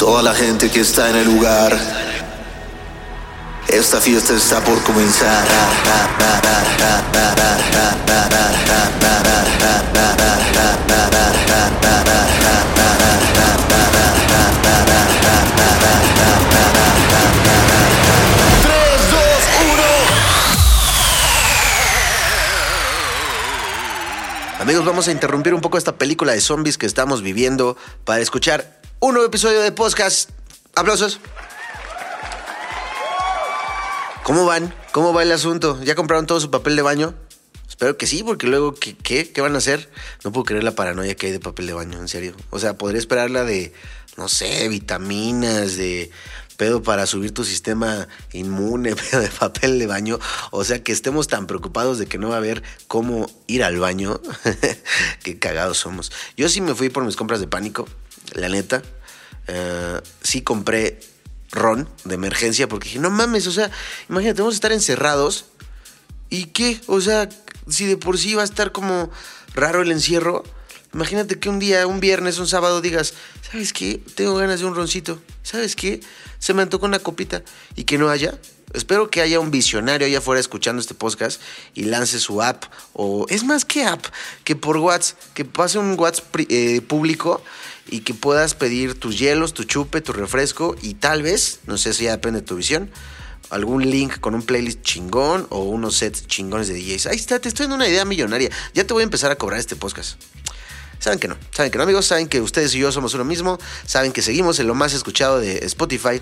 Toda la gente que está en el lugar. Esta fiesta está por comenzar. Amigos, vamos a interrumpir un poco esta película de zombies que estamos viviendo para escuchar un nuevo episodio de podcast. Aplausos. ¿Cómo van? ¿Cómo va el asunto? ¿Ya compraron todo su papel de baño? Espero que sí, porque luego, ¿qué, qué, qué van a hacer? No puedo creer la paranoia que hay de papel de baño, en serio. O sea, podría esperar la de, no sé, vitaminas, de pedo para subir tu sistema inmune, pedo de papel de baño. O sea, que estemos tan preocupados de que no va a haber cómo ir al baño. Qué cagados somos. Yo sí me fui por mis compras de pánico, la neta. Eh, sí compré ron de emergencia porque dije, no mames, o sea, imagínate, vamos a estar encerrados. ¿Y qué? O sea, si de por sí va a estar como raro el encierro, imagínate que un día, un viernes, un sábado digas, ¿sabes qué? Tengo ganas de un roncito. ¿Sabes qué? Se me antojó una copita. Y que no haya. Espero que haya un visionario allá afuera escuchando este podcast y lance su app. O es más que app, que por WhatsApp, que pase un WhatsApp eh, público y que puedas pedir tus hielos, tu chupe, tu refresco y tal vez, no sé si ya depende de tu visión, algún link con un playlist chingón o unos sets chingones de DJs. Ahí está, te estoy dando una idea millonaria. Ya te voy a empezar a cobrar este podcast. Saben que no, saben que no, amigos, saben que ustedes y yo somos uno mismo, saben que seguimos en lo más escuchado de Spotify.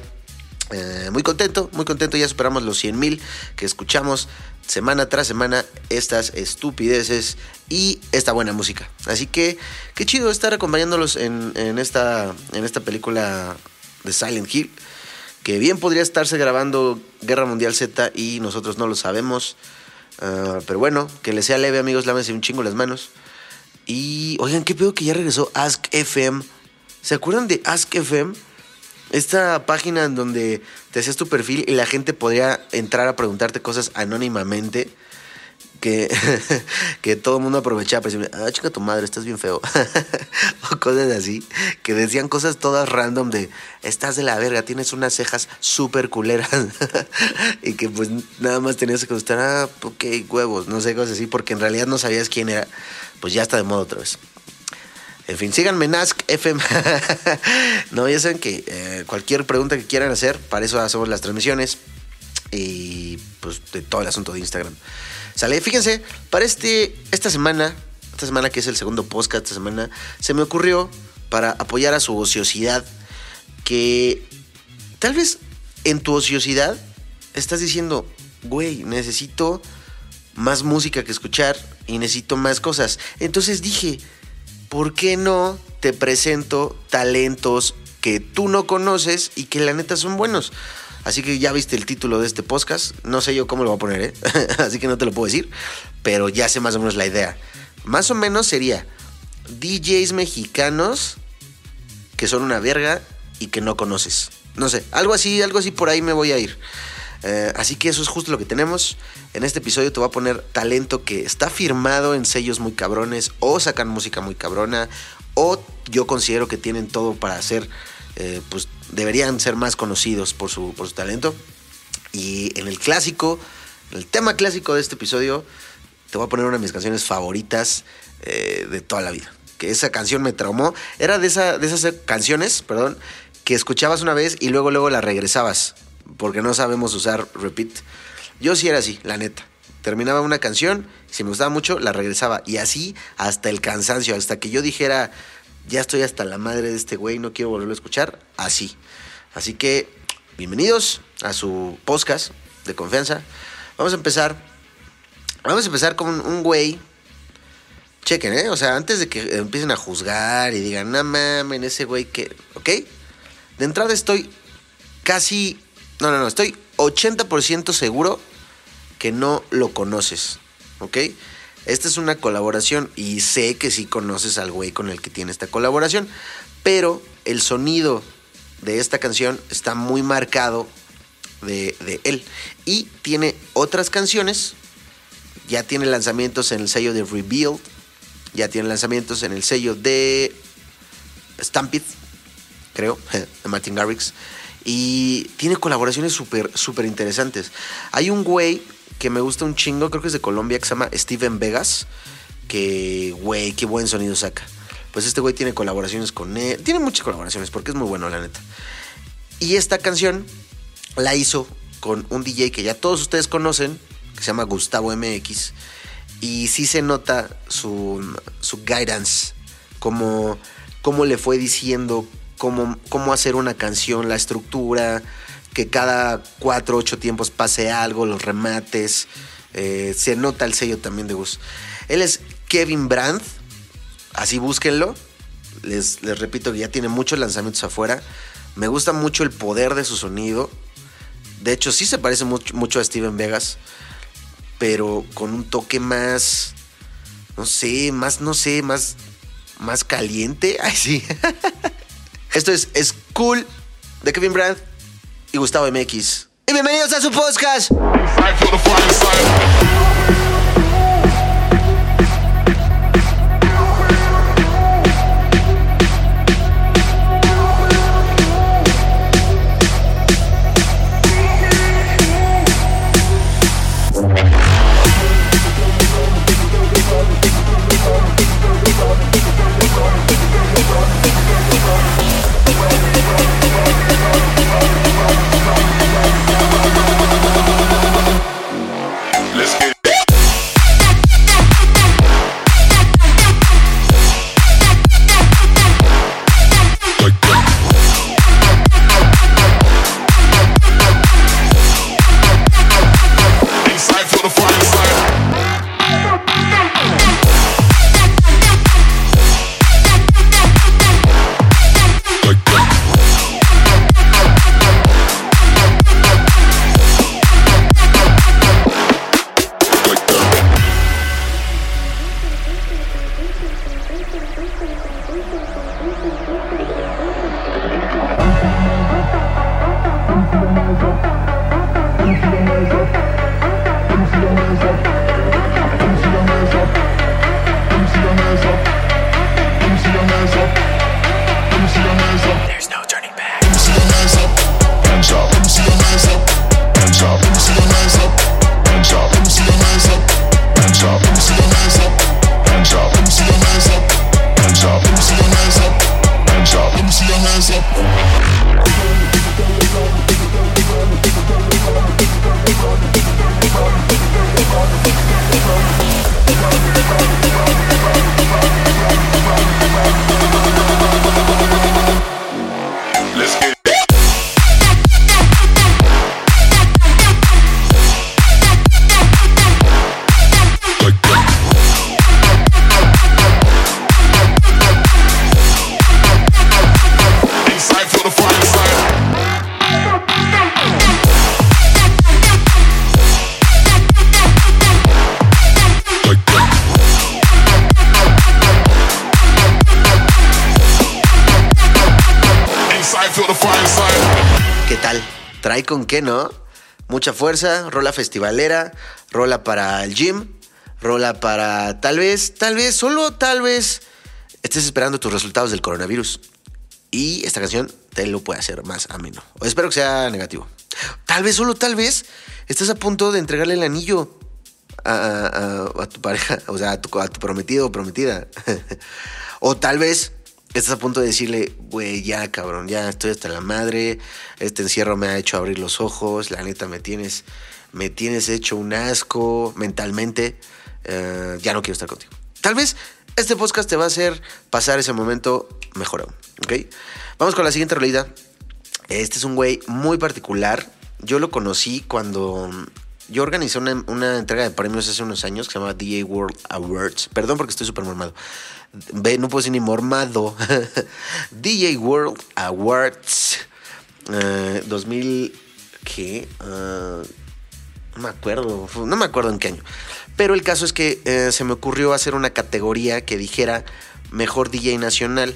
Eh, muy contento, muy contento, ya superamos los 100 mil que escuchamos semana tras semana estas estupideces y esta buena música. Así que qué chido estar acompañándolos en, esta, en esta película de Silent Hill, que bien podría estarse grabando Guerra Mundial Z y nosotros no lo sabemos. Ah, pero bueno, que les sea leve amigos, lávense un chingo las manos. Y oigan, qué pedo que ya regresó Ask FM. ¿Se acuerdan de Ask FM? Esta página en donde te hacías tu perfil y la gente podría entrar a preguntarte cosas anónimamente. Que, que todo el mundo aprovechaba para decirme, ah, chica tu madre, estás bien feo. o cosas así. Que decían cosas todas random de, estás de la verga, tienes unas cejas súper culeras. y que pues nada más tenías que contestar, ah, ok, huevos, no sé, cosas así, porque en realidad no sabías quién era. Pues ya está de moda otra vez. En fin, síganme en Ask FM. no, ya saben que eh, cualquier pregunta que quieran hacer, para eso hacemos las transmisiones. Y pues de todo el asunto de Instagram. Sale, fíjense, para este, esta semana, esta semana que es el segundo podcast, esta semana, se me ocurrió para apoyar a su ociosidad que tal vez en tu ociosidad estás diciendo, güey, necesito más música que escuchar y necesito más cosas. Entonces dije, ¿por qué no te presento talentos que tú no conoces y que la neta son buenos? Así que ya viste el título de este podcast. No sé yo cómo lo voy a poner, ¿eh? Así que no te lo puedo decir. Pero ya sé más o menos la idea. Más o menos sería DJs mexicanos que son una verga y que no conoces. No sé, algo así, algo así por ahí me voy a ir. Eh, así que eso es justo lo que tenemos. En este episodio te voy a poner talento que está firmado en sellos muy cabrones o sacan música muy cabrona o yo considero que tienen todo para hacer, eh, pues deberían ser más conocidos por su, por su talento. Y en el clásico, en el tema clásico de este episodio, te voy a poner una de mis canciones favoritas eh, de toda la vida. Que esa canción me traumó. Era de, esa, de esas canciones, perdón, que escuchabas una vez y luego, luego la regresabas. Porque no sabemos usar repeat. Yo sí era así, la neta. Terminaba una canción, si me gustaba mucho, la regresaba. Y así hasta el cansancio, hasta que yo dijera, ya estoy hasta la madre de este güey, no quiero volverlo a escuchar. Así. Así que, bienvenidos a su podcast de confianza. Vamos a empezar. Vamos a empezar con un güey. Chequen, ¿eh? O sea, antes de que empiecen a juzgar y digan, no mames, ese güey que. ¿Ok? De entrada estoy casi, no, no, no, estoy 80% seguro que no lo conoces, ¿ok? Esta es una colaboración y sé que sí conoces al güey con el que tiene esta colaboración, pero el sonido de esta canción está muy marcado de, él. Y tiene otras canciones, ya tiene lanzamientos en el sello de Revealed, ya tiene lanzamientos en el sello de Stampede, creo, de Martin Garrix. Y tiene colaboraciones súper, interesantes. Hay un güey que me gusta un chingo, creo que es de Colombia, que se llama Steven Vegas. Que, güey, qué buen sonido saca. Pues este güey tiene colaboraciones con él. Tiene muchas colaboraciones porque es muy bueno, la neta. Y esta canción la hizo con un DJ que ya todos ustedes conocen, que se llama Gustavo MX. Y sí se nota su, su guidance, como, cómo le fue diciendo cómo, hacer una canción, la estructura, que cada cuatro ocho tiempos pase algo, los remates. eh, se nota el sello también de Gus. Él es Kevin Brandt, así búsquenlo. Les, les repito que ya tiene muchos lanzamientos afuera. Me gusta mucho el poder de su sonido. De hecho, sí se parece mucho, mucho a Steven Vegas, pero con un toque más, no sé, más, no sé, más, más caliente. Ay, sí. Esto es, Cool de Kevin Brandt y Gustavo MX. Y bienvenidos a su podcast. Con qué, no? Mucha fuerza, rola festivalera, rola para el gym, rola para tal vez, tal vez, solo tal vez estés esperando tus resultados del coronavirus. Y esta canción te lo puede hacer más ameno. O espero que sea negativo. Tal vez, solo tal vez, estás a punto de entregarle el anillo a, tu pareja, o sea, a tu, a tu prometido o prometida. o tal vez estás a punto de decirle, güey, ya cabrón, ya estoy hasta la madre, este encierro me ha hecho abrir los ojos, la neta me tienes, me tienes hecho un asco mentalmente, eh, ya no quiero estar contigo. Tal vez este podcast te va a hacer pasar ese momento mejor aún, ¿ok? Vamos con la siguiente realidad. Este es un güey muy particular. Yo lo conocí cuando yo organizé una, entrega de premios hace unos años que se llama DJ World Awards. Perdón porque estoy súper mormado. No puedo decir ni mormado. DJ World Awards eh, 2000, ¿qué? Ah, no me acuerdo, no me acuerdo en qué año. Pero el caso es que eh, se me ocurrió hacer una categoría que dijera mejor DJ nacional.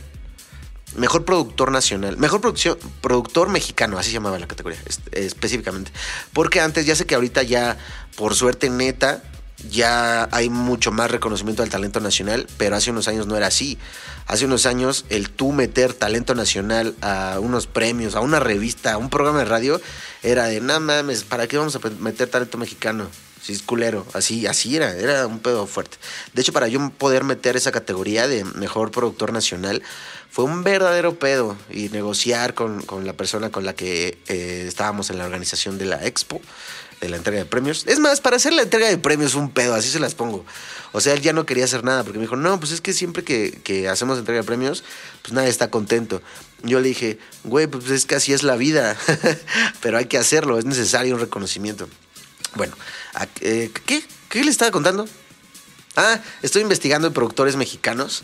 Mejor productor nacional, mejor producción, productor mexicano, así se llamaba la categoría es- específicamente. Porque antes, ya sé que ahorita ya, por suerte neta, ya hay mucho más reconocimiento del talento nacional, pero hace unos años no era así. Hace unos años el tú meter talento nacional a unos premios, a una revista, a un programa de radio, era de, no mames, ¿para qué vamos a meter talento mexicano? Si es culero, así, así era, era un pedo fuerte. De hecho, para yo poder meter esa categoría de mejor productor nacional, fue un verdadero pedo y negociar con, con la persona con la que eh, estábamos en la organización de la expo, de la entrega de premios. Es más, para hacer la entrega de premios un pedo, así se las pongo. O sea, él ya no quería hacer nada porque me dijo, no, pues es que siempre que, hacemos entrega de premios, pues nadie está contento. Yo le dije, güey, pues es que así es la vida, pero hay que hacerlo, es necesario un reconocimiento. Bueno, ¿a- eh, ¿qué? ¿Qué le estaba contando? Ah, estoy investigando en productores mexicanos.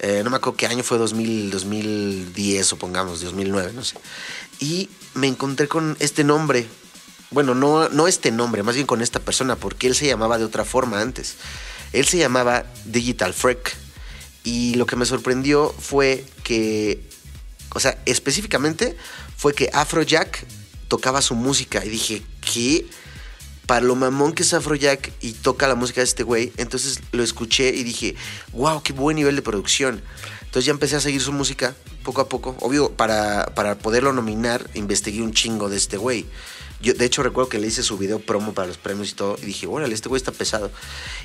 Eh, no me acuerdo qué año fue, 2000, 2010 o pongamos, 2009, no sé. Y me encontré con este nombre. Bueno, no, no este nombre, más bien con esta persona, porque él se llamaba de otra forma antes. Él se llamaba Digital Freak. Y lo que me sorprendió fue que, o sea, específicamente fue que Afrojack tocaba su música. Y dije, ¿qué? para lo mamón que es Afrojack y toca la música de este güey, entonces lo escuché y dije, wow, qué buen nivel de producción. Entonces ya empecé a seguir su música poco a poco. Obvio, para, para poderlo nominar, investigué un chingo de este güey. Yo, de hecho, recuerdo que le hice su video promo para los premios y todo. Y dije, órale, este güey está pesado.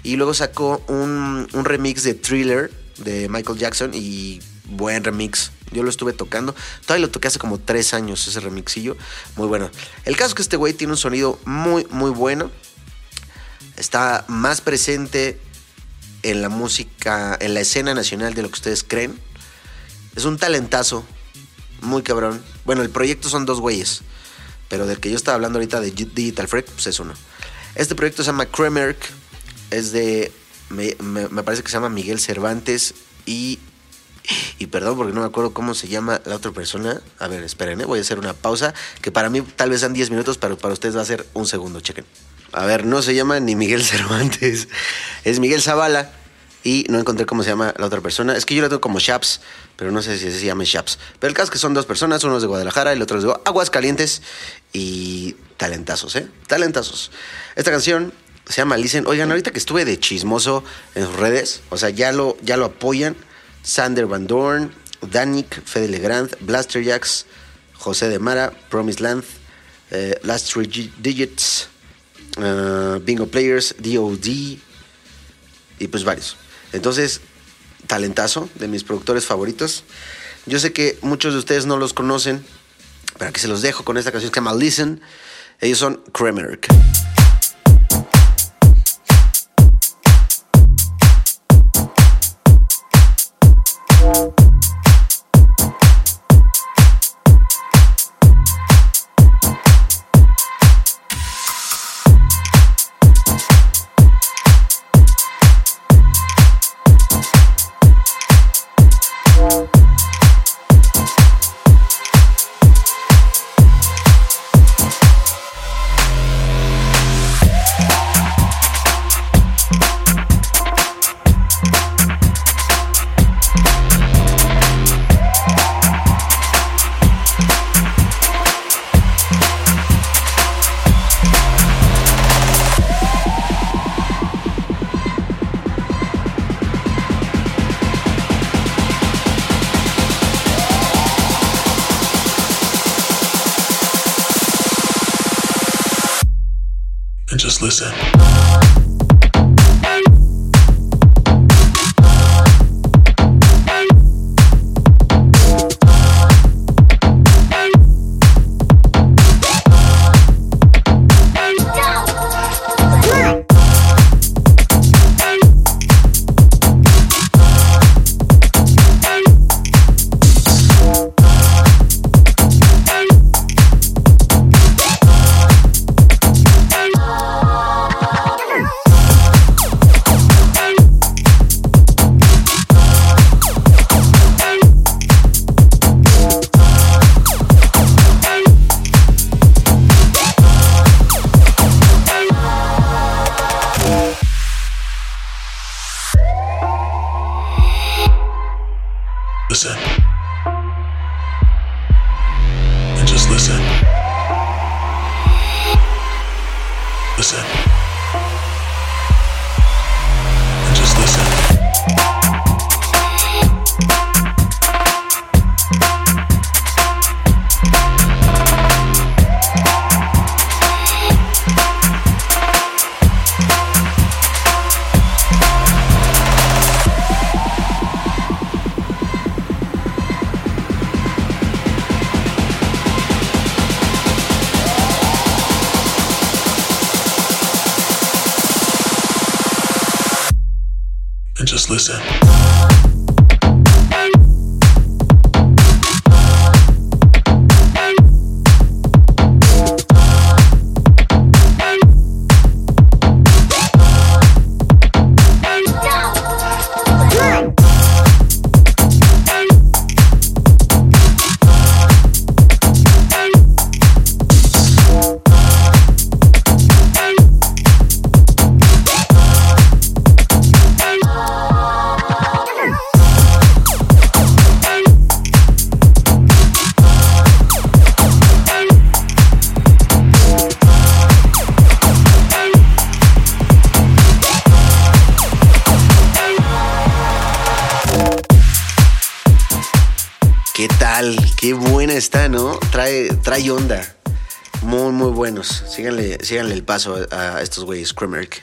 Y luego sacó un, un remix de Thriller de Michael Jackson y buen remix. Yo lo estuve tocando. Todavía lo toqué hace como tres años, ese remixillo. Muy bueno. El caso es que este güey tiene un sonido muy, muy bueno. Está más presente en la música, en la escena nacional de lo que ustedes creen. Es un talentazo, muy cabrón. Bueno, el proyecto son dos güeyes, pero del que yo estaba hablando ahorita de Digital Freak, pues es uno. Este proyecto se llama Kremerk, es de, me, me- parece que se llama Miguel Cervantes y, y perdón porque no me acuerdo cómo se llama la otra persona. A ver, esperen, ¿eh? voy a hacer una pausa, que para mí tal vez sean 10 minutos, pero para ustedes va a ser un segundo, chequen. A ver, no se llama ni Miguel Cervantes, es Miguel Zavala. Y no encontré cómo se llama la otra persona. Es que yo la tengo como Shaps, pero no sé si se llama Shaps. Pero el caso es que son dos personas, uno es de Guadalajara y el otro es de Aguascalientes. Y talentazos, ¿eh? Talentazos. Esta canción se llama Listen. Oigan, ahorita que estuve de chismoso en sus redes, o sea, ya lo, ya lo apoyan. Sander Van Dorn, Danik, Fede Legrand, Blaster Jacks, José de Mara, Promise Land, eh, Last Three Gi- Digits, eh, Bingo Players, DOD y pues varios. Entonces, talentazo de mis productores favoritos. Yo sé que muchos de ustedes no los conocen, pero que se los dejo con esta canción que se llama Listen. Ellos son Kremerk. Listen. Trae, onda. Muy, muy buenos. Síganle, síganle el paso a, estos güeyes, Kremerk.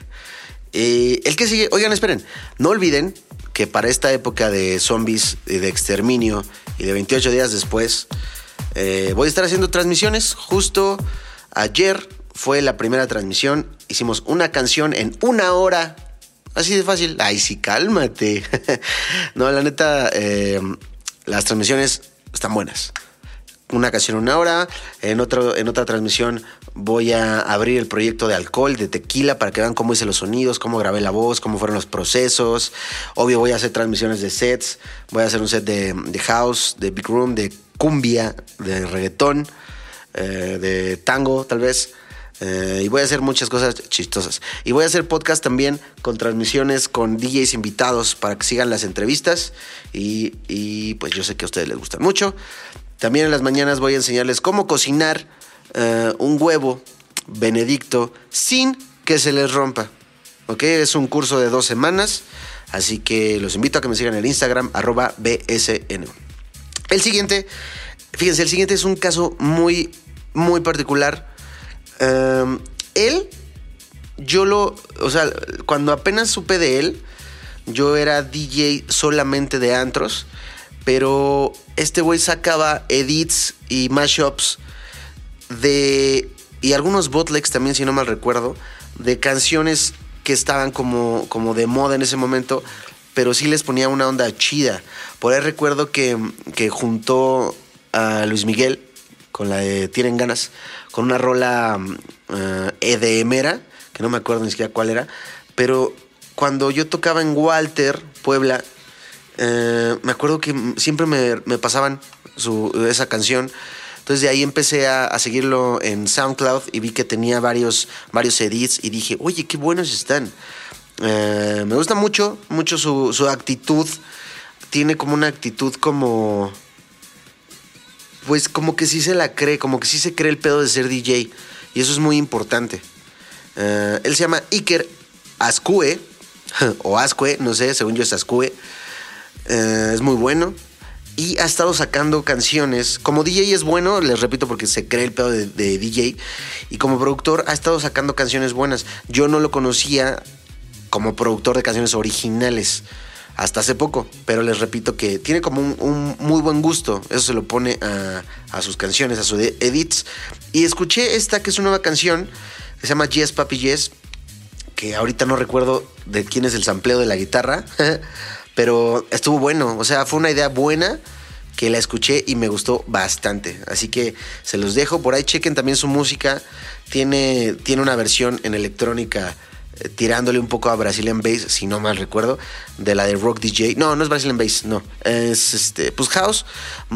Eh, el que sigue, oigan, esperen, no olviden que para esta época de zombies y de exterminio y de 28 días después, eh, voy a estar haciendo transmisiones. Justo ayer fue la primera transmisión. Hicimos una canción en una hora. Así de fácil. Ay, sí, cálmate. no, la neta, eh, las transmisiones están buenas. Una canción una hora. En, otro, en otra transmisión voy a abrir el proyecto de alcohol, de tequila, para que vean cómo hice los sonidos, cómo grabé la voz, cómo fueron los procesos. Obvio, voy a hacer transmisiones de sets. Voy a hacer un set de, de house, de big room, de cumbia, de reggaetón, eh, de tango, tal vez. Eh, y voy a hacer muchas cosas chistosas. Y voy a hacer podcast también con transmisiones con DJs invitados para que sigan las entrevistas. Y, y, pues yo sé que a ustedes les gustan mucho. También en las mañanas voy a enseñarles cómo cocinar eh, un huevo benedicto sin que se les rompa. ¿Ok? Es un curso de dos semanas. Así que los invito a que me sigan en el Instagram, arroba BSN. El siguiente, fíjense, el siguiente es un caso muy, muy particular. Um, él, yo lo, o sea, cuando apenas supe de él, yo era DJ solamente de antros, pero este güey sacaba edits y mashups de, y algunos bootlegs también, si no mal recuerdo, de canciones que estaban como, como de moda en ese momento, pero sí les ponía una onda chida. Por ahí recuerdo que, que juntó a Luis Miguel con la de Tienen ganas, con una rola uh, EDMera, que no me acuerdo ni siquiera cuál era, pero cuando yo tocaba en Walter, Puebla, uh, me acuerdo que siempre me, pasaban su, esa canción. Entonces de ahí empecé a, seguirlo en SoundCloud y vi que tenía varios, varios edits y dije, oye, qué buenos están. Uh, me gusta mucho, mucho su, su actitud. Tiene como una actitud como pues como que sí se la cree, como que sí se cree el pedo de ser DJ. Y eso es muy importante. Uh, él se llama Iker Ascue, o Ascue, no sé, según yo es Ascue. Uh, es muy bueno. Y ha estado sacando canciones. Como DJ es bueno, les repito, porque se cree el pedo de, DJ. Y como productor ha estado sacando canciones buenas. Yo no lo conocía como productor de canciones originales hasta hace poco, pero les repito que tiene como un, muy buen gusto, eso se lo pone a, sus canciones, a sus edits. Y escuché esta que es una nueva canción se llama Yes Papi Yes, que ahorita no recuerdo de quién es el sampleo de la guitarra, pero estuvo bueno, o sea, fue una idea buena que la escuché y me gustó bastante. Así que se los dejo por ahí, chequen también su música, tiene, tiene una versión en electrónica tirándole un poco a Brazilian Bass, si no mal recuerdo, de la de Rock DJ. No, no es Brazilian Bass, no. Es este, pues House,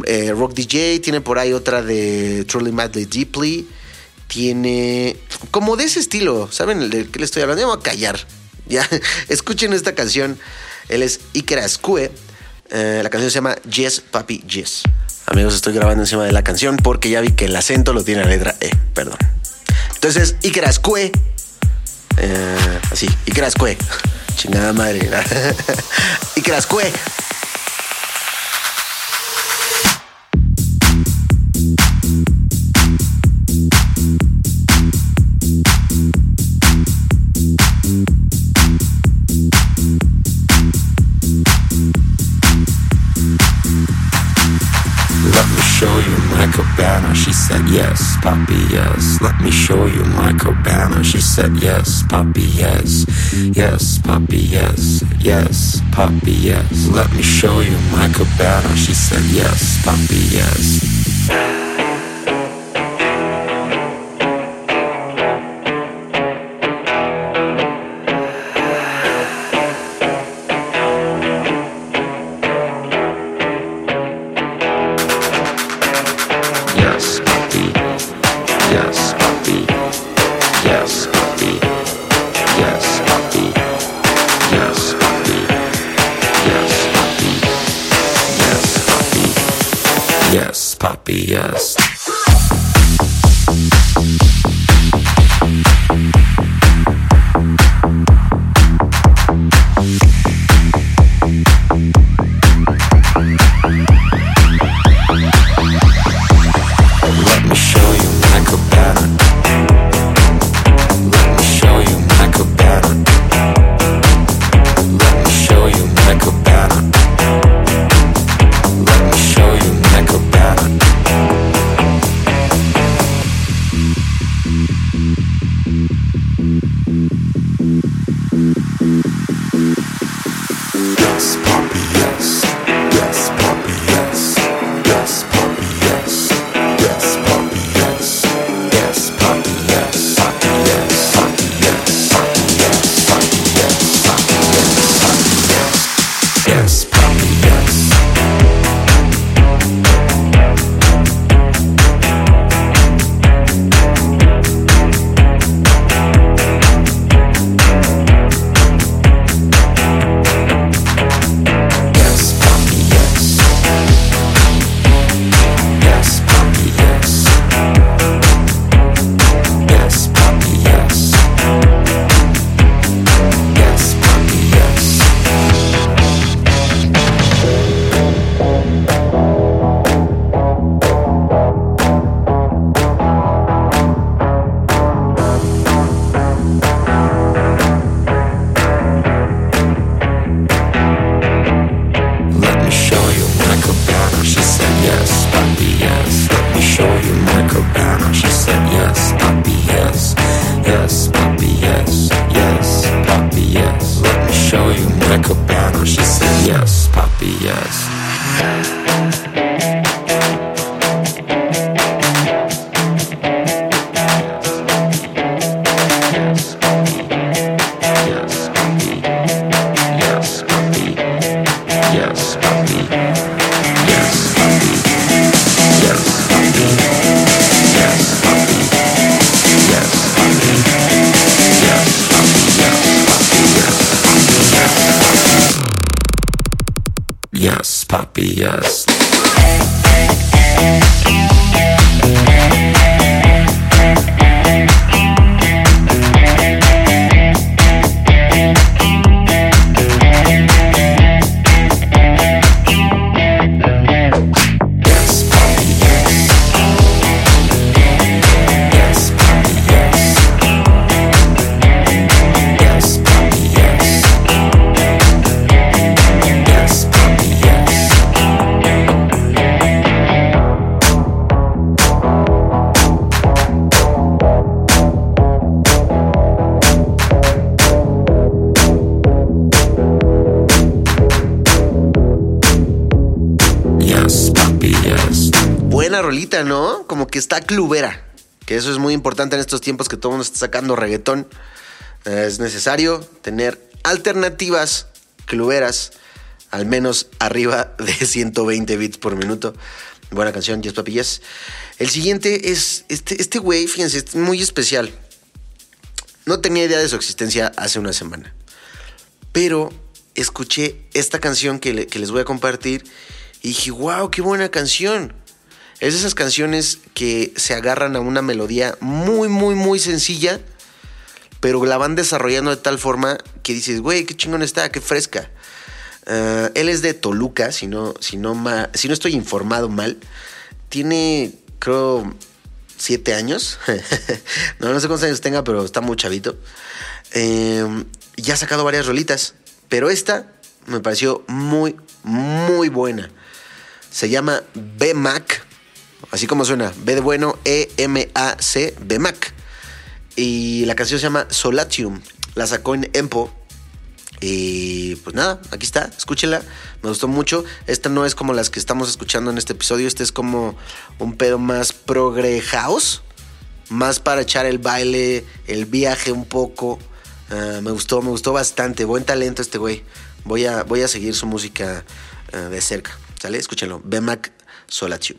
eh, Rock DJ, tiene por ahí otra de Truly Madly Deeply. Tiene como de ese estilo, ¿saben de qué le estoy hablando? Me voy a callar. Ya, escuchen esta canción. Él es Iker Ascue. Eh, la canción se llama Yes Papi Yes. Amigos, estoy grabando encima de la canción porque ya vi que el acento lo tiene la letra E, perdón. Entonces, Ikerascue. Eh, así, Ikerascue. Chingada madre. Ikerascue. Let said, Yes, Poppy, yes. Let me show you my cabana. She said, Yes, Poppy, yes. Yes, Poppy, yes. Yes, Poppy, yes. Let me show you my cabana. She said, Yes, Poppy, yes. Yes, ¿no? Como que está clubera. Que eso es muy importante en estos tiempos que todo el mundo está sacando reggaetón. Eh, es necesario tener alternativas cluberas, al menos arriba de 120 bits por minuto. Buena canción, Yes Papi Yes. El siguiente es este, este güey, fíjense, es muy especial. No tenía idea de su existencia hace una semana. Pero escuché esta canción que, que les voy a compartir Y dije, wow, qué buena canción. Es de esas canciones que se agarran a una melodía muy, muy, muy sencilla, pero la van desarrollando de tal forma que dices, güey, qué chingón está, qué fresca. Ah, él es de Toluca, si no, si, no si no estoy informado mal. Tiene, creo, siete años. no, no sé cuántos años tenga, pero está muy chavito. Eh, ya ha sacado varias rolitas, pero esta me pareció muy, muy buena. Se llama B-Mac, así como suena, B de bueno, E-M-A-C, B-Mac. Y la canción se llama Solatium. La sacó en Empo. Y pues nada, aquí está, escúchela. Me gustó mucho. Esta no es como las que estamos escuchando en este episodio. Este es como un pedo más progre house. Más para echar el baile, el viaje un poco. Ah, me gustó, me gustó bastante. Buen talento este güey. Voy a, voy a seguir su música ah, de cerca. ¿Sale? Escúchenlo. Bemac Solatium.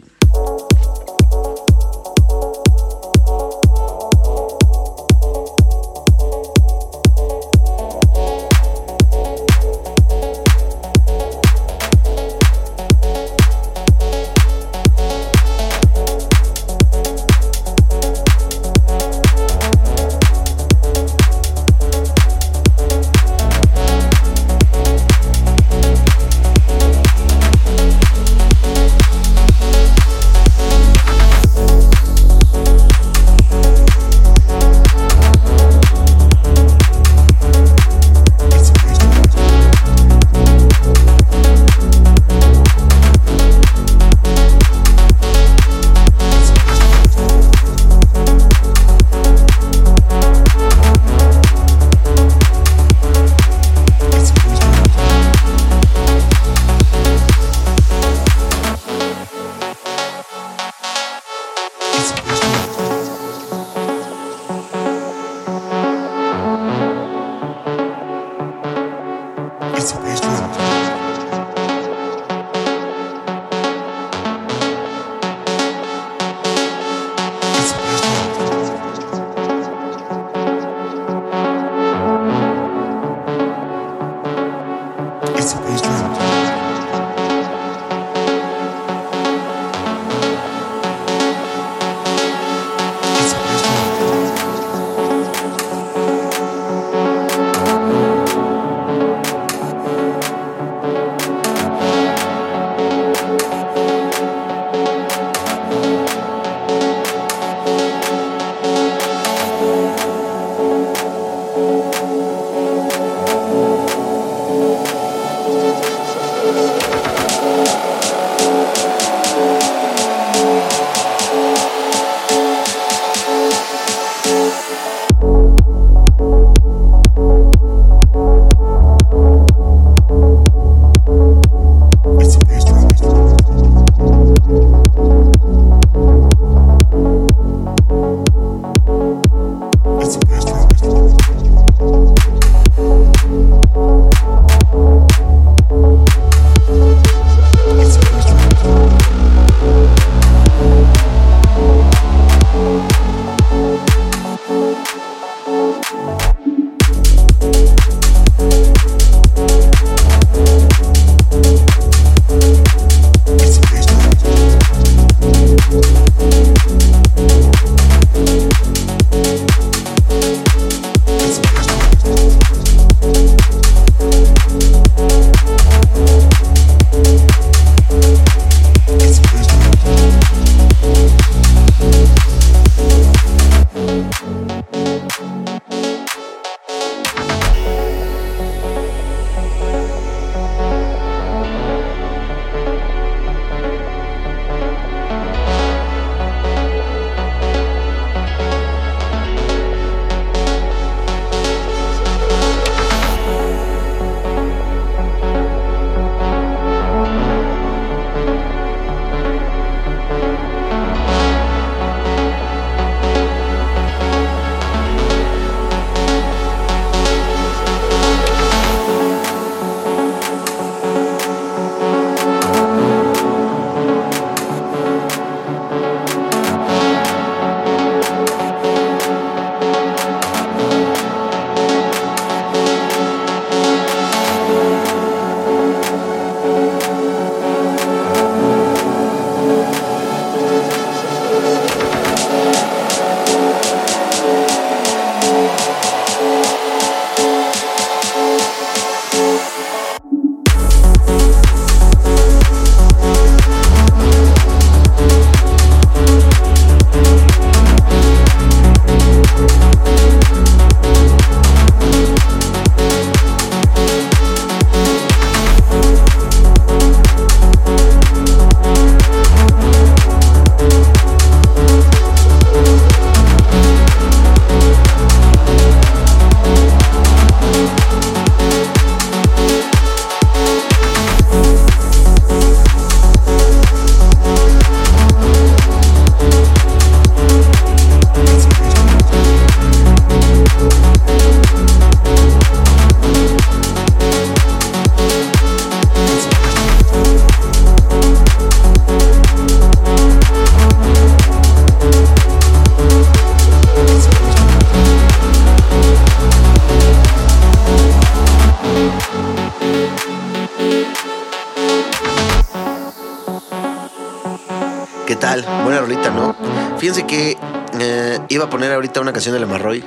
Fíjense que eh, iba a poner ahorita una canción de la Marroy,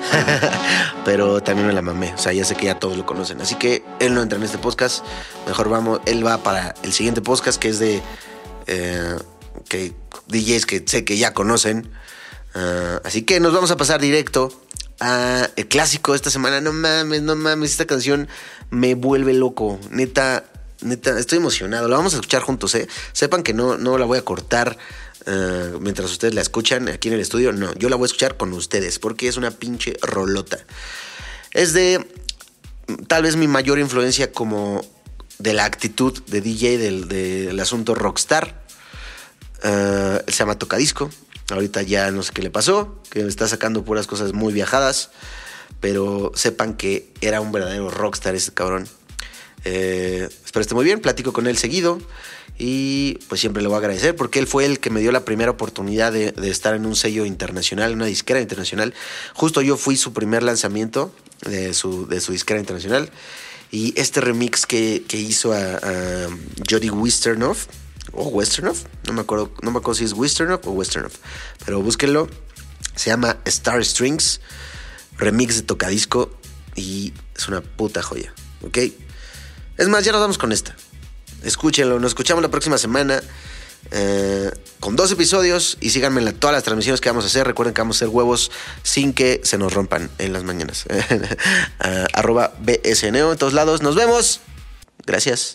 pero también me la mamé. O sea, ya sé que ya todos lo conocen. Así que él no entra en este podcast. Mejor vamos, él va para el siguiente podcast que es de eh, que DJs que sé que ya conocen. Ah, así que nos vamos a pasar directo a el clásico de esta semana. No mames, no mames, esta canción me vuelve loco. Neta, neta, estoy emocionado. La vamos a escuchar juntos, ¿eh? Sepan que no, no la voy a cortar ah, mientras ustedes la escuchan aquí en el estudio. No, yo la voy a escuchar con ustedes porque es una pinche rolota. Es de tal vez mi mayor influencia como de la actitud de DJ del, asunto rockstar. Él se llama Tocadisco. Ahorita ya no sé qué le pasó, que está sacando puras cosas muy viajadas, pero sepan que era un verdadero rockstar ese cabrón. Eh, espero esté muy bien, platico con él seguido y pues siempre le voy a agradecer porque él fue el que me dio la primera oportunidad de, estar en un sello internacional, una disquera internacional. Justo yo fui su primer lanzamiento de su, de su disquera internacional y este remix que, que hizo a, a Jody Wisternoff o Westernoff, no me acuerdo, no me acuerdo si es Westernoff o Westernoff, pero búsquenlo. Se llama Star Strings, remix de tocadisco y es una puta joya, ¿ok? Es más, ya nos vamos con esta. Escúchenlo, nos escuchamos la próxima semana eh, con dos episodios y síganme en todas las transmisiones que vamos a hacer. Recuerden que vamos a hacer huevos sin que se nos rompan en las mañanas. Arroba BSNO en todos lados. Nos vemos. Gracias.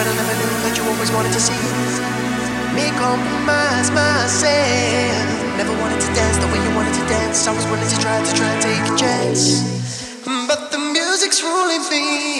But I never knew that you always wanted to see. Me compromise myself. Never wanted to dance the way you wanted to dance. I was willing to try to try and take a chance, but the music's ruling me.